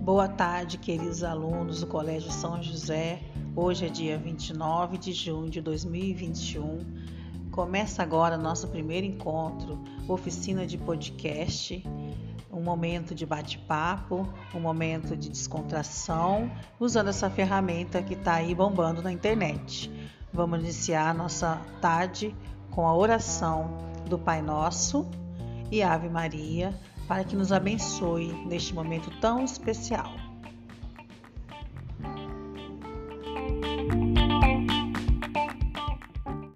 Boa tarde, queridos alunos do Colégio São José. Hoje é dia 29 de junho de 2021. Começa agora nosso primeiro encontro, oficina de podcast, um momento de bate-papo, um momento de descontração, usando essa ferramenta que está aí bombando na internet. Vamos iniciar nossa tarde com a oração do Pai Nosso e Ave Maria para que nos abençoe neste momento tão especial.